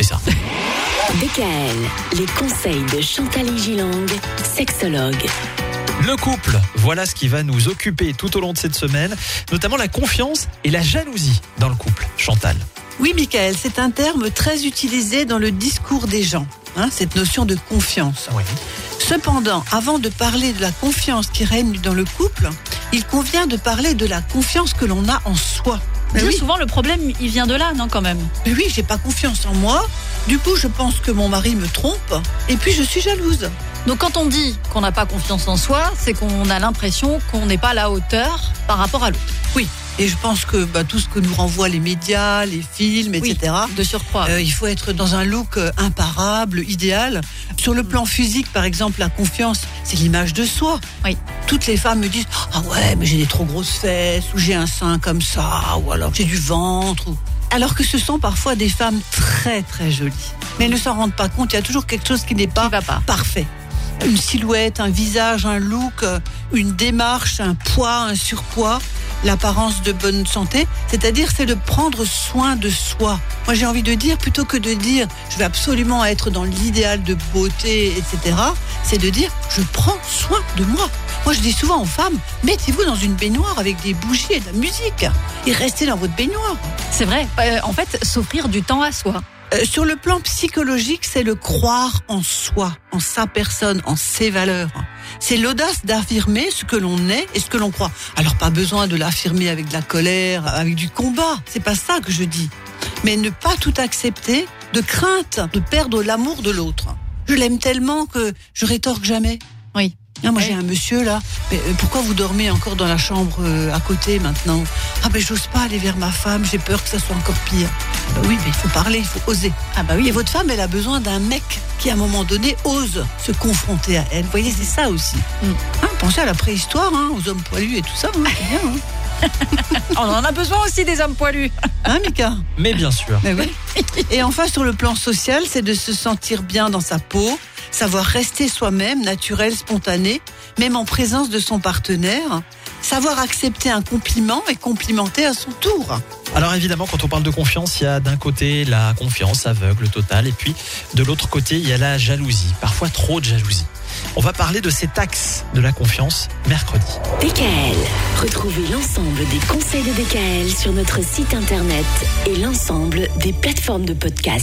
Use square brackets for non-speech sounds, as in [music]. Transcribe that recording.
fait ça. DKL, les conseils de Chantal Gilang, sexologue. Le couple, voilà ce qui va nous occuper tout au long de cette semaine, notamment la confiance et la jalousie dans le couple. Chantal. Oui, Michael, c'est un terme très utilisé dans le discours des gens, hein, cette notion de confiance. Oui. Cependant, avant de parler de la confiance qui règne dans le couple, il convient de parler de la confiance que l'on a en soi. Mais oui, souvent, le problème, il vient de là, non, quand même? mais oui, j'ai pas confiance en moi. Du coup, je pense que mon mari me trompe, et puis je suis jalouse. Donc, quand on dit qu'on n'a pas confiance en soi, c'est qu'on a l'impression qu'on n'est pas à la hauteur par rapport à l'autre. Oui, et je pense que bah, tout ce que nous renvoient les médias, les films, Oui, etc. de surcroît. Euh, il faut être dans un look euh, imparable, idéal. Sur le plan physique, par exemple, la confiance, c'est l'image de soi. Oui. Toutes les femmes me disent Ah ouais, mais j'ai des trop grosses fesses, ou j'ai un sein comme ça, ou alors j'ai du ventre. ou- Alors que ce sont parfois des femmes très très jolies. Mais elles ne s'en rendent pas compte, il y a toujours quelque chose qui n'est pas Qui va pas. parfait. Une silhouette, un visage, un look, euh, une démarche, un poids, un surpoids, l'apparence de bonne santé. C'est-à-dire, c'est de prendre soin de soi. Moi, j'ai envie de dire, plutôt que de dire, je vais absolument être dans l'idéal de beauté, etc., c'est de dire, je prends soin de moi. Moi, je dis souvent aux femmes, mettez-vous dans une baignoire avec des bougies et de la musique. Et restez dans votre baignoire. C'est vrai. Euh, en fait, s'offrir du temps à soi. Euh, sur le plan psychologique, c'est le croire en soi, en sa personne, en ses valeurs. C'est l'audace d'affirmer ce que l'on est et ce que l'on croit. Alors pas besoin de l'affirmer avec de la colère, avec du combat. C'est pas ça que je dis. Mais ne pas tout accepter de crainte de perdre l'amour de l'autre. Je l'aime tellement que je rétorque jamais. Oui. Ah, moi j'ai un monsieur là. Mais euh, pourquoi vous dormez encore dans la chambre euh, à côté maintenant? Ah ben j'ose pas aller vers ma femme. J'ai peur que ça soit encore pire. Ben oui, mais il faut parler, il faut oser. Ah bah Et oui. votre femme, elle a besoin d'un mec qui, à un moment donné, ose se confronter à elle. Vous voyez, c'est ça aussi. Mm. Hein, pensez à la préhistoire, hein, aux hommes poilus et tout ça. hein, c'est bien, hein. [laughs] On en a besoin aussi des hommes poilus. Hein, Mika? Mais bien sûr. Mais oui. Et enfin, sur le plan social, c'est de se sentir bien dans sa peau, savoir rester soi-même, naturel, spontané, même en présence de son partenaire, savoir accepter un compliment et complimenter à son tour. Alors évidemment, quand on parle de confiance, il y a d'un côté la confiance aveugle totale, et puis de l'autre côté, il y a la jalousie, parfois trop de jalousie. On va parler de cet axe de la confiance mercredi. DKL, retrouvez l'ensemble des conseils de DKL sur notre site internet et l'ensemble des plateformes de podcast.